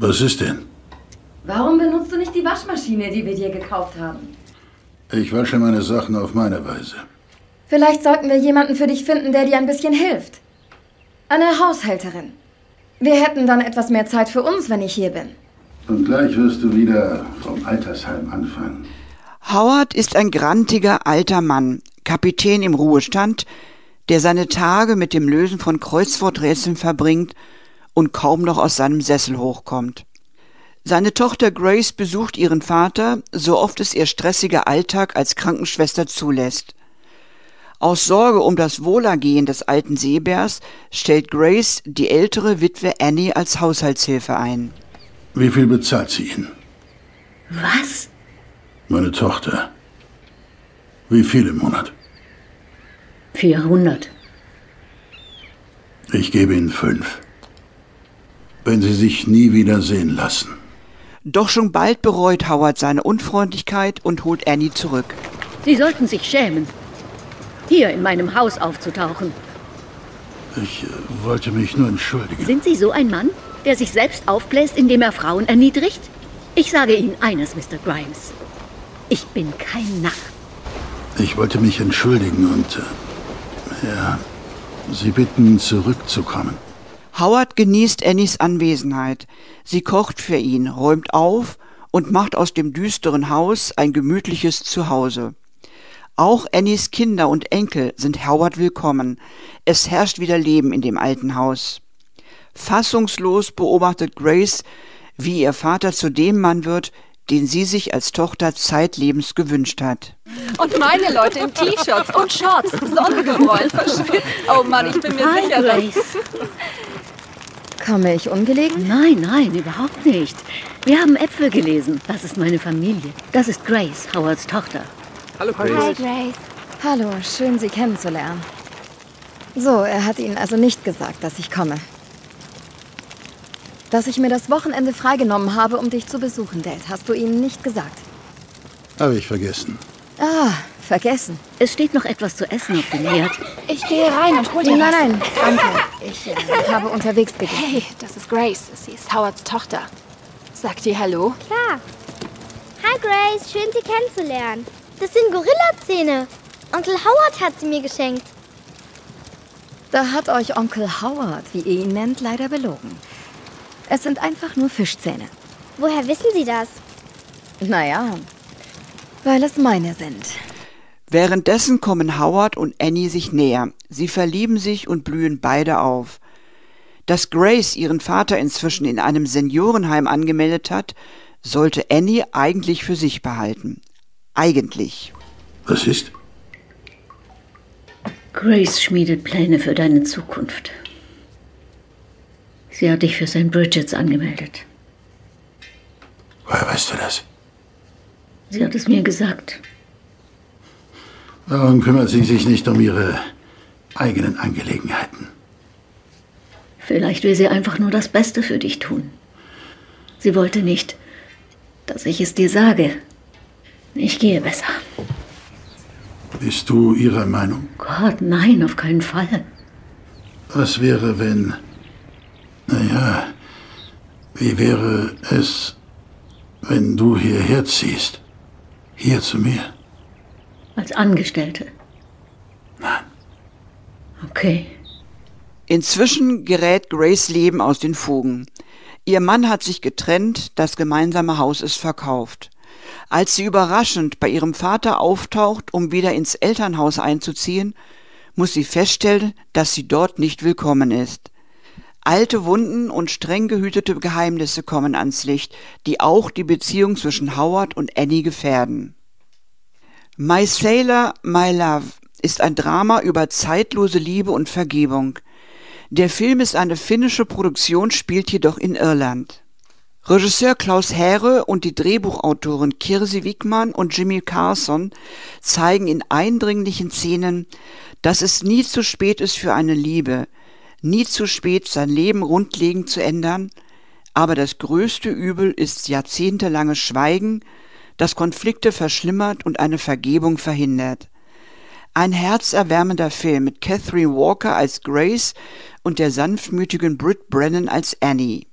Was ist denn? Warum benutzt du nicht die Waschmaschine, die wir dir gekauft haben? Ich wasche meine Sachen auf meine Weise. Vielleicht sollten wir jemanden für dich finden, der dir ein bisschen hilft. Eine Haushälterin. Wir hätten dann etwas mehr Zeit für uns, wenn ich hier bin. Und gleich wirst du wieder vom Altersheim anfangen. Howard ist ein grantiger alter Mann, Kapitän im Ruhestand, der seine Tage mit dem Lösen von Kreuzworträtseln verbringt und kaum noch aus seinem Sessel hochkommt. Seine Tochter Grace besucht ihren Vater, so oft es ihr stressiger Alltag als Krankenschwester zulässt. Aus Sorge um das Wohlergehen des alten Seebärs stellt Grace die ältere Witwe Annie als Haushaltshilfe ein. Wie viel bezahlt sie Ihnen? Was? Meine Tochter. Wie viel im Monat? 400. Ich gebe Ihnen fünf. Wenn Sie sich nie wieder sehen lassen. Doch schon bald bereut Howard seine Unfreundlichkeit und holt Annie zurück. Sie sollten sich schämen, hier in meinem Haus aufzutauchen. Ich äh, wollte mich nur entschuldigen. Sind Sie so ein Mann, der sich selbst aufbläst, indem er Frauen erniedrigt? Ich sage Ihnen eines, Mr. Grimes. Ich bin kein Narr. Ich wollte mich entschuldigen und äh, ja, Sie bitten, zurückzukommen. Howard genießt Annies Anwesenheit. Sie kocht für ihn, räumt auf und macht aus dem düsteren Haus ein gemütliches Zuhause. Auch Annies Kinder und Enkel sind Howard willkommen. Es herrscht wieder Leben in dem alten Haus. Fassungslos beobachtet Grace, wie ihr Vater zu dem Mann wird, den sie sich als Tochter zeitlebens gewünscht hat. Und meine Leute in T-Shirts und Shorts, Sonnengebräunt, verschwitzt. Oh Mann, ich bin mir Hi, sicher, dass... Grace. Komme ich ungelegen? Nein, nein, überhaupt nicht. Wir haben Äpfel gelesen. Das ist meine Familie. Das ist Grace, Howards Tochter. Hallo, Hi, Grace. Hallo, schön Sie kennenzulernen. So, er hat Ihnen also nicht gesagt, dass ich komme. Dass ich mir das Wochenende freigenommen habe, um dich zu besuchen, Dad, hast du Ihnen nicht gesagt. Habe ich vergessen. Ah, vergessen. Es steht noch etwas zu essen auf dem Herd. Ich gehe rein und hol dir Nein, nein, danke. Ich äh, habe unterwegs gegessen. Hey, das ist Grace. Sie ist Howards Tochter. Sagt ihr Hallo? Klar. Hi Grace, schön Sie kennenzulernen. Das sind Gorillazähne. Onkel Howard hat sie mir geschenkt. Da hat euch Onkel Howard, wie ihr ihn nennt, leider belogen. Es sind einfach nur Fischzähne. Woher wissen Sie das? Naja, weil es meine sind. Währenddessen kommen Howard und Annie sich näher. Sie verlieben sich und blühen beide auf. Dass Grace ihren Vater inzwischen in einem Seniorenheim angemeldet hat, sollte Annie eigentlich für sich behalten. Eigentlich. Was ist? Grace schmiedet Pläne für deine Zukunft. Sie hat dich für St. Bridget's angemeldet. Woher weißt du das? Sie hat es mir gesagt. Warum kümmert sie sich nicht um ihre eigenen Angelegenheiten? Vielleicht will sie einfach nur das Beste für dich tun. Sie wollte nicht, dass ich es dir sage. Ich gehe besser. Bist du ihrer Meinung? Gott, nein, auf keinen Fall. Was wäre, wenn... Naja, wie wäre es, wenn du hierher ziehst? Hier zu mir? Als Angestellte. Nein. Okay. Inzwischen gerät Grace Leben aus den Fugen. Ihr Mann hat sich getrennt, das gemeinsame Haus ist verkauft. Als sie überraschend bei ihrem Vater auftaucht, um wieder ins Elternhaus einzuziehen, muss sie feststellen, dass sie dort nicht willkommen ist. Alte Wunden und streng gehütete Geheimnisse kommen ans Licht, die auch die Beziehung zwischen Howard und Annie gefährden. My Sailor, My Love ist ein Drama über zeitlose Liebe und Vergebung. Der Film ist eine finnische Produktion, spielt jedoch in Irland. Regisseur Klaus Häre und die Drehbuchautoren Kirsi Wickmann und Jimmy Carson zeigen in eindringlichen Szenen, dass es nie zu spät ist für eine Liebe, nie zu spät, sein Leben grundlegend zu ändern, aber das größte Übel ist jahrzehntelanges Schweigen, das Konflikte verschlimmert und eine Vergebung verhindert. Ein herzerwärmender Film mit Catherine Walker als Grace und der sanftmütigen Britt Brennan als Annie.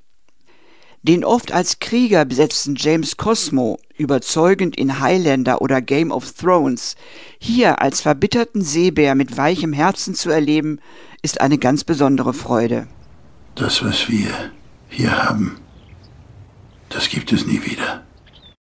Den oft als Krieger besetzten James Cosmo, überzeugend in Highlander oder Game of Thrones, hier als verbitterten Seebär mit weichem Herzen zu erleben, ist eine ganz besondere Freude. Das, was wir hier haben, das gibt es nie wieder.